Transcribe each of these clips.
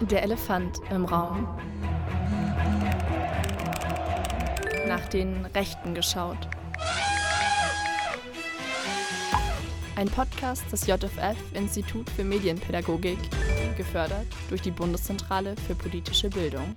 Der Elefant im Raum. Nach den Rechten geschaut. Ein Podcast des JFF Institut für Medienpädagogik, gefördert durch die Bundeszentrale für politische Bildung.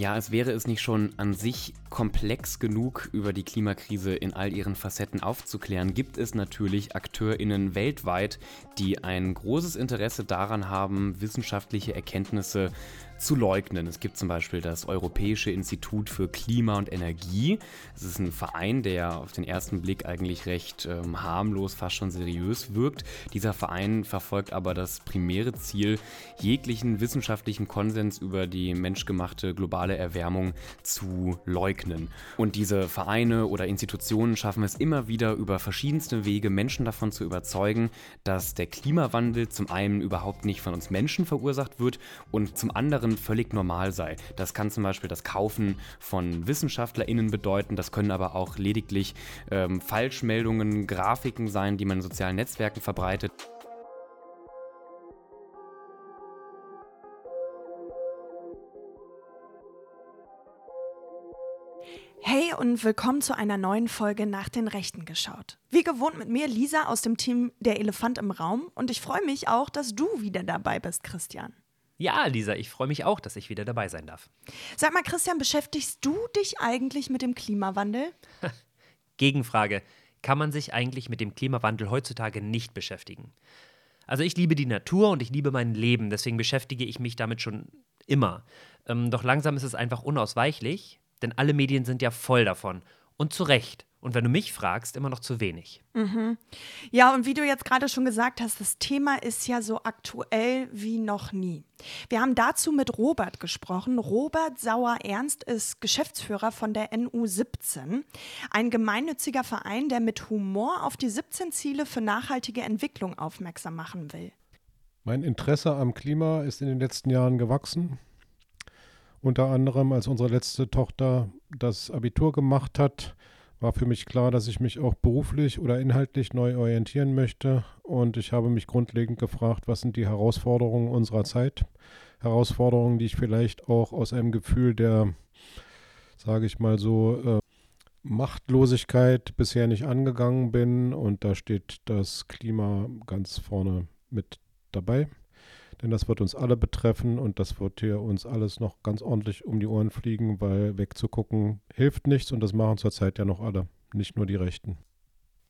Ja, als wäre es nicht schon an sich komplex genug, über die Klimakrise in all ihren Facetten aufzuklären, gibt es natürlich AkteurInnen weltweit, die ein großes Interesse daran haben, wissenschaftliche Erkenntnisse zu leugnen. Es gibt zum Beispiel das Europäische Institut für Klima und Energie. Es ist ein Verein, der auf den ersten Blick eigentlich recht ähm, harmlos, fast schon seriös wirkt. Dieser Verein verfolgt aber das primäre Ziel, jeglichen wissenschaftlichen Konsens über die menschgemachte globale Erwärmung zu leugnen. Und diese Vereine oder Institutionen schaffen es immer wieder über verschiedenste Wege, Menschen davon zu überzeugen, dass der Klimawandel zum einen überhaupt nicht von uns Menschen verursacht wird und zum anderen anderen völlig normal sei. Das kann zum Beispiel das Kaufen von WissenschaftlerInnen bedeuten, das können aber auch lediglich ähm, Falschmeldungen, Grafiken sein, die man in sozialen Netzwerken verbreitet. Hey und willkommen zu einer neuen Folge nach den Rechten geschaut. Wie gewohnt mit mir Lisa aus dem Team Der Elefant im Raum und ich freue mich auch, dass du wieder dabei bist, Christian. Ja, Lisa, ich freue mich auch, dass ich wieder dabei sein darf. Sag mal, Christian, beschäftigst du dich eigentlich mit dem Klimawandel? Gegenfrage. Kann man sich eigentlich mit dem Klimawandel heutzutage nicht beschäftigen? Also ich liebe die Natur und ich liebe mein Leben, deswegen beschäftige ich mich damit schon immer. Ähm, doch langsam ist es einfach unausweichlich, denn alle Medien sind ja voll davon. Und zu Recht. Und wenn du mich fragst, immer noch zu wenig. Mhm. Ja, und wie du jetzt gerade schon gesagt hast, das Thema ist ja so aktuell wie noch nie. Wir haben dazu mit Robert gesprochen. Robert Sauer-Ernst ist Geschäftsführer von der NU17, ein gemeinnütziger Verein, der mit Humor auf die 17 Ziele für nachhaltige Entwicklung aufmerksam machen will. Mein Interesse am Klima ist in den letzten Jahren gewachsen. Unter anderem, als unsere letzte Tochter das Abitur gemacht hat, war für mich klar, dass ich mich auch beruflich oder inhaltlich neu orientieren möchte. Und ich habe mich grundlegend gefragt, was sind die Herausforderungen unserer Zeit? Herausforderungen, die ich vielleicht auch aus einem Gefühl der, sage ich mal so, äh, Machtlosigkeit bisher nicht angegangen bin. Und da steht das Klima ganz vorne mit dabei denn das wird uns alle betreffen und das wird hier uns alles noch ganz ordentlich um die Ohren fliegen, weil wegzugucken hilft nichts und das machen zurzeit ja noch alle, nicht nur die Rechten.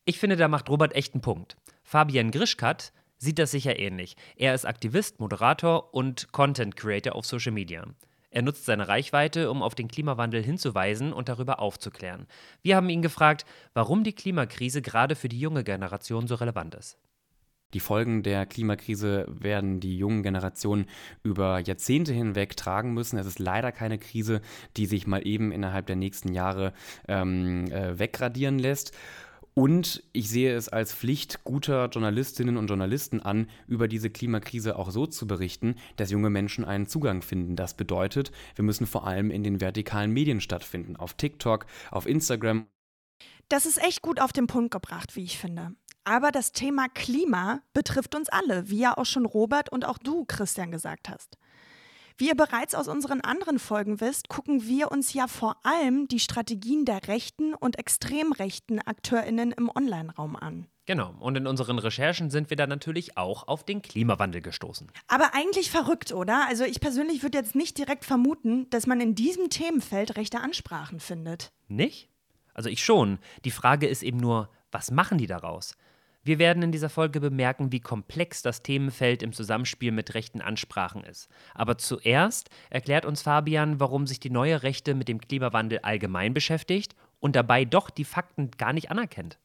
Ich finde, da macht Robert echt einen Punkt. Fabian Grischkat sieht das sicher ähnlich. Er ist Aktivist, Moderator und Content Creator auf Social Media. Er nutzt seine Reichweite, um auf den Klimawandel hinzuweisen und darüber aufzuklären. Wir haben ihn gefragt, warum die Klimakrise gerade für die junge Generation so relevant ist. Die Folgen der Klimakrise werden die jungen Generationen über Jahrzehnte hinweg tragen müssen. Es ist leider keine Krise, die sich mal eben innerhalb der nächsten Jahre ähm, äh, wegradieren lässt. Und ich sehe es als Pflicht guter Journalistinnen und Journalisten an, über diese Klimakrise auch so zu berichten, dass junge Menschen einen Zugang finden. Das bedeutet, wir müssen vor allem in den vertikalen Medien stattfinden, auf TikTok, auf Instagram. Das ist echt gut auf den Punkt gebracht, wie ich finde. Aber das Thema Klima betrifft uns alle, wie ja auch schon Robert und auch du, Christian, gesagt hast. Wie ihr bereits aus unseren anderen Folgen wisst, gucken wir uns ja vor allem die Strategien der rechten und extrem rechten AkteurInnen im Online-Raum an. Genau, und in unseren Recherchen sind wir da natürlich auch auf den Klimawandel gestoßen. Aber eigentlich verrückt, oder? Also ich persönlich würde jetzt nicht direkt vermuten, dass man in diesem Themenfeld rechte Ansprachen findet. Nicht? Also ich schon. Die Frage ist eben nur, was machen die daraus? Wir werden in dieser Folge bemerken, wie komplex das Themenfeld im Zusammenspiel mit rechten Ansprachen ist. Aber zuerst erklärt uns Fabian, warum sich die neue Rechte mit dem Klimawandel allgemein beschäftigt und dabei doch die Fakten gar nicht anerkennt.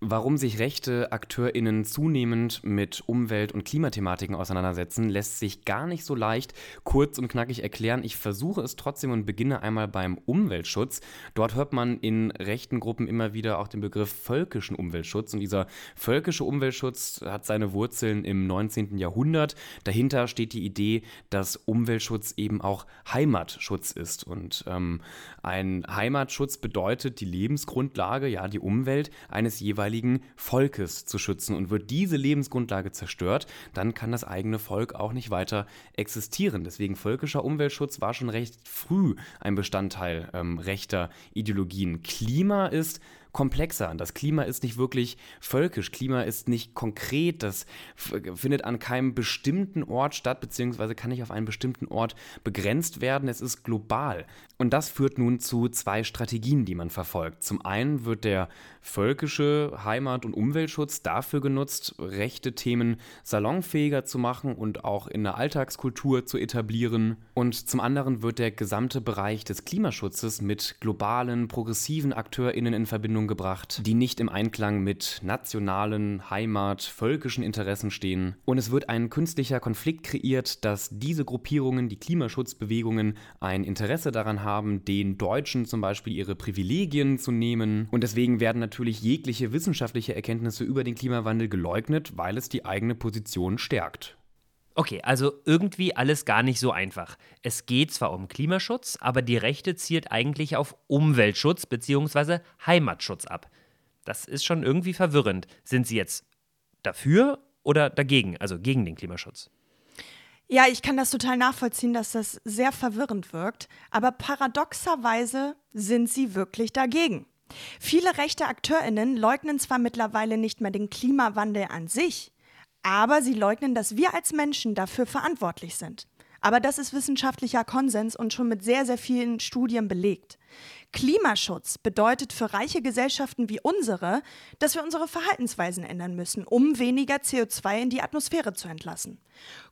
Warum sich rechte AkteurInnen zunehmend mit Umwelt- und Klimathematiken auseinandersetzen, lässt sich gar nicht so leicht kurz und knackig erklären. Ich versuche es trotzdem und beginne einmal beim Umweltschutz. Dort hört man in rechten Gruppen immer wieder auch den Begriff völkischen Umweltschutz. Und dieser völkische Umweltschutz hat seine Wurzeln im 19. Jahrhundert. Dahinter steht die Idee, dass Umweltschutz eben auch Heimatschutz ist. Und ähm, ein Heimatschutz bedeutet die Lebensgrundlage, ja, die Umwelt eines jeweiligen jeweiligen Volkes zu schützen. Und wird diese Lebensgrundlage zerstört, dann kann das eigene Volk auch nicht weiter existieren. Deswegen völkischer Umweltschutz war schon recht früh ein Bestandteil ähm, rechter Ideologien. Klima ist komplexer. Das Klima ist nicht wirklich völkisch. Klima ist nicht konkret. Das findet an keinem bestimmten Ort statt, beziehungsweise kann nicht auf einen bestimmten Ort begrenzt werden. Es ist global. Und das führt nun zu zwei Strategien, die man verfolgt. Zum einen wird der völkische Heimat- und Umweltschutz dafür genutzt, rechte Themen salonfähiger zu machen und auch in der Alltagskultur zu etablieren. Und zum anderen wird der gesamte Bereich des Klimaschutzes mit globalen, progressiven AkteurInnen in Verbindung gebracht, die nicht im Einklang mit nationalen, Heimat, völkischen Interessen stehen. Und es wird ein künstlicher Konflikt kreiert, dass diese Gruppierungen, die Klimaschutzbewegungen, ein Interesse daran haben, den Deutschen zum Beispiel ihre Privilegien zu nehmen. Und deswegen werden natürlich jegliche wissenschaftliche Erkenntnisse über den Klimawandel geleugnet, weil es die eigene Position stärkt. Okay, also irgendwie alles gar nicht so einfach. Es geht zwar um Klimaschutz, aber die Rechte zielt eigentlich auf Umweltschutz bzw. Heimatschutz ab. Das ist schon irgendwie verwirrend. Sind Sie jetzt dafür oder dagegen, also gegen den Klimaschutz? Ja, ich kann das total nachvollziehen, dass das sehr verwirrend wirkt, aber paradoxerweise sind sie wirklich dagegen. Viele rechte Akteurinnen leugnen zwar mittlerweile nicht mehr den Klimawandel an sich, aber sie leugnen, dass wir als Menschen dafür verantwortlich sind. Aber das ist wissenschaftlicher Konsens und schon mit sehr, sehr vielen Studien belegt. Klimaschutz bedeutet für reiche Gesellschaften wie unsere, dass wir unsere Verhaltensweisen ändern müssen, um weniger CO2 in die Atmosphäre zu entlassen.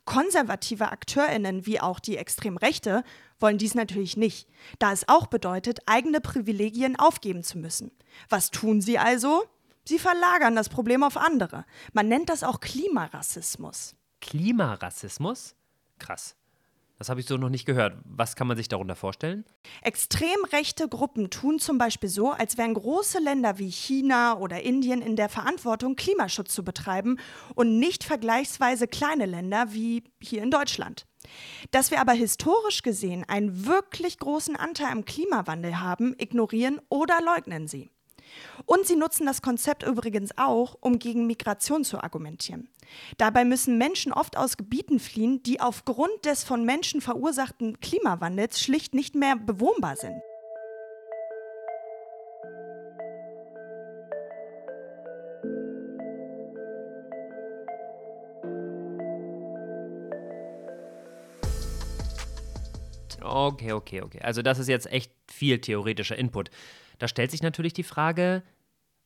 Konservative Akteurinnen wie auch die Extremrechte wollen dies natürlich nicht, da es auch bedeutet, eigene Privilegien aufgeben zu müssen. Was tun sie also? Sie verlagern das Problem auf andere. Man nennt das auch Klimarassismus. Klimarassismus? Krass. Das habe ich so noch nicht gehört. Was kann man sich darunter vorstellen? Extrem rechte Gruppen tun zum Beispiel so, als wären große Länder wie China oder Indien in der Verantwortung, Klimaschutz zu betreiben und nicht vergleichsweise kleine Länder wie hier in Deutschland. Dass wir aber historisch gesehen einen wirklich großen Anteil am Klimawandel haben, ignorieren oder leugnen sie. Und sie nutzen das Konzept übrigens auch, um gegen Migration zu argumentieren. Dabei müssen Menschen oft aus Gebieten fliehen, die aufgrund des von Menschen verursachten Klimawandels schlicht nicht mehr bewohnbar sind. Okay, okay, okay. Also das ist jetzt echt viel theoretischer Input. Da stellt sich natürlich die Frage,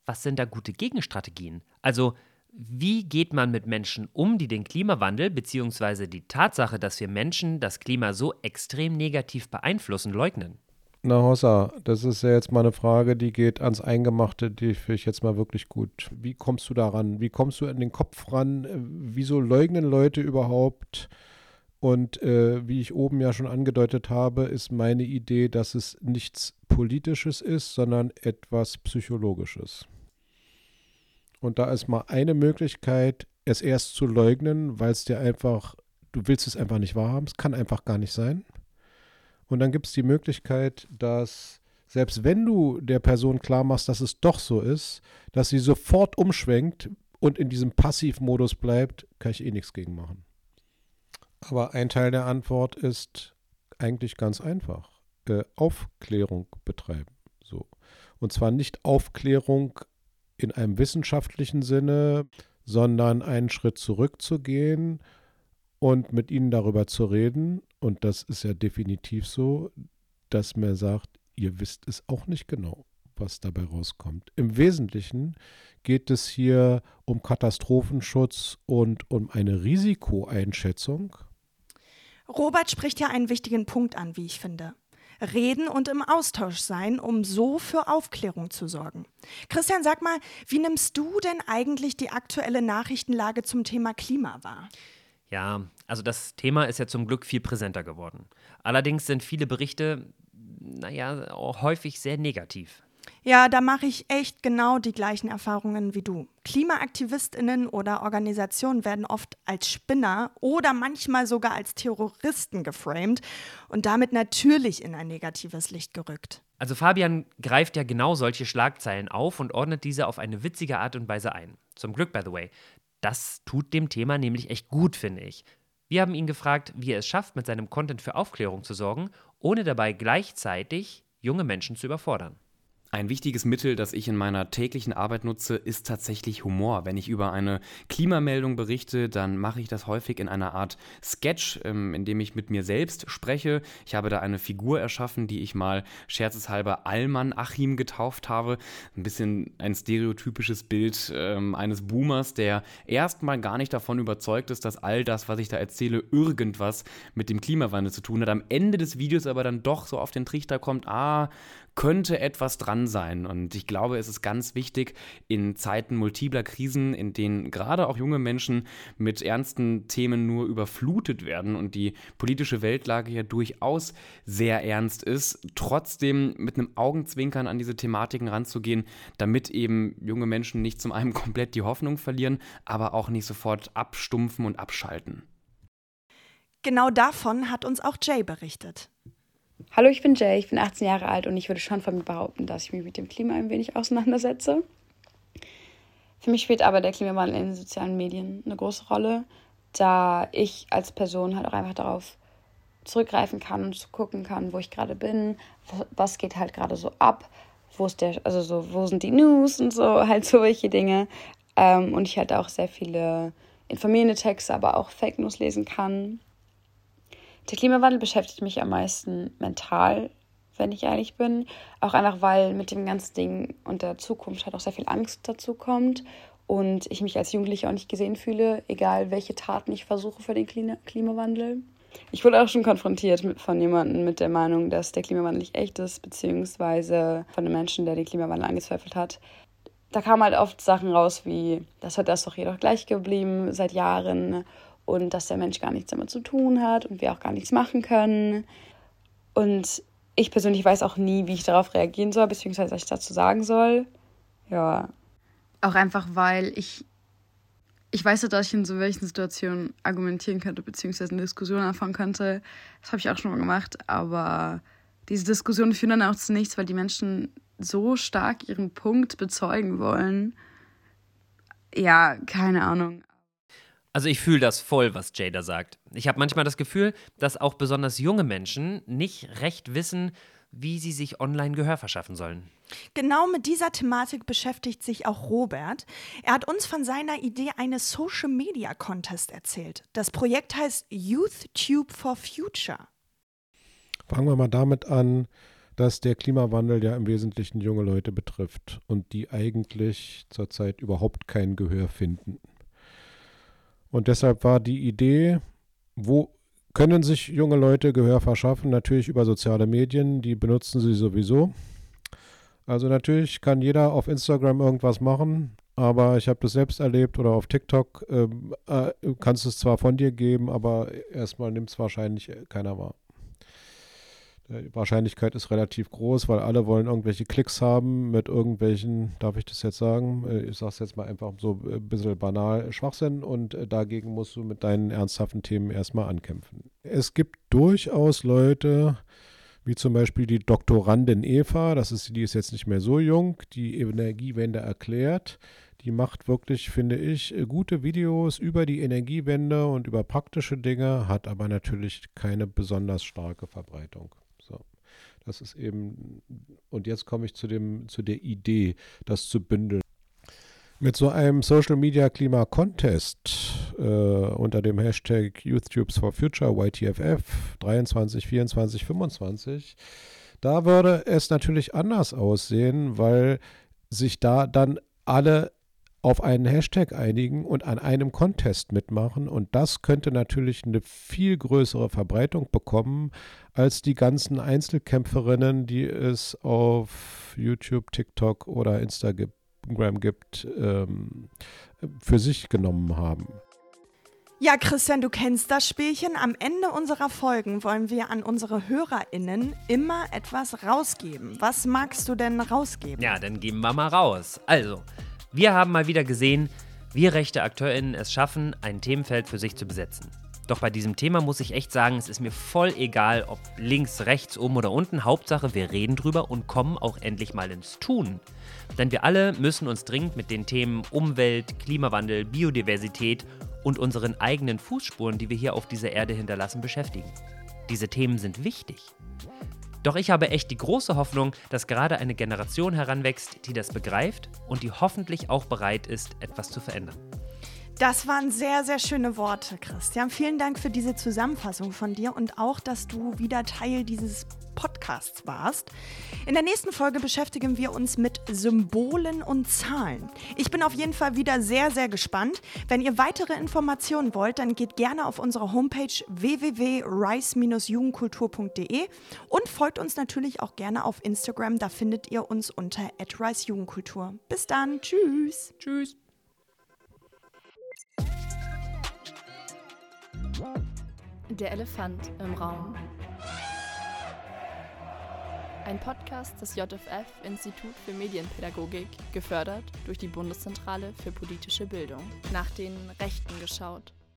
was sind da gute Gegenstrategien? Also, wie geht man mit Menschen um, die den Klimawandel bzw. die Tatsache, dass wir Menschen das Klima so extrem negativ beeinflussen, leugnen? Na, Hossa, das ist ja jetzt mal eine Frage, die geht ans Eingemachte, die finde ich jetzt mal wirklich gut. Wie kommst du daran? Wie kommst du an den Kopf ran? Wieso leugnen Leute überhaupt? Und äh, wie ich oben ja schon angedeutet habe, ist meine Idee, dass es nichts Politisches ist, sondern etwas Psychologisches. Und da ist mal eine Möglichkeit, es erst zu leugnen, weil es dir einfach, du willst es einfach nicht wahrhaben, es kann einfach gar nicht sein. Und dann gibt es die Möglichkeit, dass selbst wenn du der Person klar machst, dass es doch so ist, dass sie sofort umschwenkt und in diesem Passivmodus bleibt, kann ich eh nichts gegen machen. Aber ein Teil der Antwort ist eigentlich ganz einfach. Äh, Aufklärung betreiben. So. Und zwar nicht Aufklärung in einem wissenschaftlichen Sinne, sondern einen Schritt zurückzugehen und mit ihnen darüber zu reden. Und das ist ja definitiv so, dass man sagt, ihr wisst es auch nicht genau, was dabei rauskommt. Im Wesentlichen geht es hier um Katastrophenschutz und um eine Risikoeinschätzung Robert spricht ja einen wichtigen Punkt an, wie ich finde. reden und im Austausch sein, um so für Aufklärung zu sorgen. Christian, sag mal, wie nimmst du denn eigentlich die aktuelle Nachrichtenlage zum Thema Klima wahr? Ja, also das Thema ist ja zum Glück viel präsenter geworden. Allerdings sind viele Berichte, naja, häufig sehr negativ. Ja, da mache ich echt genau die gleichen Erfahrungen wie du. Klimaaktivistinnen oder Organisationen werden oft als Spinner oder manchmal sogar als Terroristen geframed und damit natürlich in ein negatives Licht gerückt. Also Fabian greift ja genau solche Schlagzeilen auf und ordnet diese auf eine witzige Art und Weise ein. Zum Glück, by the way. Das tut dem Thema nämlich echt gut, finde ich. Wir haben ihn gefragt, wie er es schafft, mit seinem Content für Aufklärung zu sorgen, ohne dabei gleichzeitig junge Menschen zu überfordern. Ein wichtiges Mittel, das ich in meiner täglichen Arbeit nutze, ist tatsächlich Humor. Wenn ich über eine Klimameldung berichte, dann mache ich das häufig in einer Art Sketch, ähm, in dem ich mit mir selbst spreche. Ich habe da eine Figur erschaffen, die ich mal scherzeshalber Allmann Achim getauft habe. Ein bisschen ein stereotypisches Bild ähm, eines Boomers, der erstmal gar nicht davon überzeugt ist, dass all das, was ich da erzähle, irgendwas mit dem Klimawandel zu tun hat. Am Ende des Videos aber dann doch so auf den Trichter kommt, ah, könnte etwas dran sein. Und ich glaube, es ist ganz wichtig in Zeiten multipler Krisen, in denen gerade auch junge Menschen mit ernsten Themen nur überflutet werden und die politische Weltlage ja durchaus sehr ernst ist, trotzdem mit einem Augenzwinkern an diese Thematiken ranzugehen, damit eben junge Menschen nicht zum einen komplett die Hoffnung verlieren, aber auch nicht sofort abstumpfen und abschalten. Genau davon hat uns auch Jay berichtet. Hallo, ich bin Jay, ich bin 18 Jahre alt und ich würde schon von mir behaupten, dass ich mich mit dem Klima ein wenig auseinandersetze. Für mich spielt aber der Klimawandel in den sozialen Medien eine große Rolle, da ich als Person halt auch einfach darauf zurückgreifen kann und gucken kann, wo ich gerade bin, was geht halt gerade so ab, wo ist der, also so, wo sind die News und so, halt so welche Dinge. Ähm, und ich halt auch sehr viele informierende Texte, aber auch Fake News lesen kann. Der Klimawandel beschäftigt mich am meisten mental, wenn ich ehrlich bin. Auch einfach, weil mit dem ganzen Ding und der Zukunft halt auch sehr viel Angst dazu kommt und ich mich als Jugendliche auch nicht gesehen fühle, egal welche Taten ich versuche für den Klimawandel. Ich wurde auch schon konfrontiert mit, von jemandem mit der Meinung, dass der Klimawandel nicht echt ist, beziehungsweise von einem Menschen, der den Klimawandel angezweifelt hat. Da kamen halt oft Sachen raus wie, das hat das doch jedoch gleich geblieben seit Jahren und dass der Mensch gar nichts damit zu tun hat und wir auch gar nichts machen können. Und ich persönlich weiß auch nie, wie ich darauf reagieren soll, beziehungsweise was ich dazu sagen soll. Ja. Auch einfach, weil ich, ich weiß ja, dass ich in so welchen Situationen argumentieren könnte, beziehungsweise eine Diskussion anfangen könnte. Das habe ich auch schon mal gemacht, aber diese Diskussionen führen dann auch zu nichts, weil die Menschen so stark ihren Punkt bezeugen wollen. Ja, keine Ahnung. Also ich fühle das voll, was Jada sagt. Ich habe manchmal das Gefühl, dass auch besonders junge Menschen nicht recht wissen, wie sie sich online Gehör verschaffen sollen. Genau mit dieser Thematik beschäftigt sich auch Robert. Er hat uns von seiner Idee eines Social Media Contest erzählt. Das Projekt heißt YouthTube for Future. Fangen wir mal damit an, dass der Klimawandel ja im Wesentlichen junge Leute betrifft und die eigentlich zurzeit überhaupt kein Gehör finden. Und deshalb war die Idee, wo können sich junge Leute Gehör verschaffen? Natürlich über soziale Medien, die benutzen sie sowieso. Also natürlich kann jeder auf Instagram irgendwas machen, aber ich habe das selbst erlebt oder auf TikTok ähm, äh, kannst es zwar von dir geben, aber erstmal nimmt es wahrscheinlich keiner wahr. Die Wahrscheinlichkeit ist relativ groß, weil alle wollen irgendwelche Klicks haben mit irgendwelchen, darf ich das jetzt sagen? Äh, ich sage es jetzt mal einfach so ein bisschen banal, Schwachsinn und äh, dagegen musst du mit deinen ernsthaften Themen erstmal ankämpfen. Es gibt durchaus Leute, wie zum Beispiel die Doktorandin Eva, das ist, die ist jetzt nicht mehr so jung, die Energiewende erklärt. Die macht wirklich, finde ich, gute Videos über die Energiewende und über praktische Dinge, hat aber natürlich keine besonders starke Verbreitung. Das ist eben, und jetzt komme ich zu, dem, zu der Idee, das zu bündeln. Mit so einem Social Media Klima Contest äh, unter dem Hashtag YouthTubes for Future, YTFF 23, 24, 25, da würde es natürlich anders aussehen, weil sich da dann alle auf einen Hashtag einigen und an einem Contest mitmachen. Und das könnte natürlich eine viel größere Verbreitung bekommen als die ganzen Einzelkämpferinnen, die es auf YouTube, TikTok oder Instagram gibt, ähm, für sich genommen haben. Ja, Christian, du kennst das Spielchen. Am Ende unserer Folgen wollen wir an unsere HörerInnen immer etwas rausgeben. Was magst du denn rausgeben? Ja, dann geben wir mal raus. Also, wir haben mal wieder gesehen, wie rechte AkteurInnen es schaffen, ein Themenfeld für sich zu besetzen. Doch bei diesem Thema muss ich echt sagen, es ist mir voll egal, ob links, rechts, oben oder unten. Hauptsache, wir reden drüber und kommen auch endlich mal ins Tun. Denn wir alle müssen uns dringend mit den Themen Umwelt, Klimawandel, Biodiversität und unseren eigenen Fußspuren, die wir hier auf dieser Erde hinterlassen, beschäftigen. Diese Themen sind wichtig. Doch ich habe echt die große Hoffnung, dass gerade eine Generation heranwächst, die das begreift und die hoffentlich auch bereit ist, etwas zu verändern. Das waren sehr, sehr schöne Worte, Christian. Vielen Dank für diese Zusammenfassung von dir und auch, dass du wieder Teil dieses Podcasts warst. In der nächsten Folge beschäftigen wir uns mit Symbolen und Zahlen. Ich bin auf jeden Fall wieder sehr, sehr gespannt. Wenn ihr weitere Informationen wollt, dann geht gerne auf unsere Homepage www.rice-jugendkultur.de und folgt uns natürlich auch gerne auf Instagram. Da findet ihr uns unter @ricejugendkultur. Bis dann, tschüss. Tschüss. Der Elefant im Raum. Ein Podcast des JFF Institut für Medienpädagogik, gefördert durch die Bundeszentrale für politische Bildung. Nach den Rechten geschaut.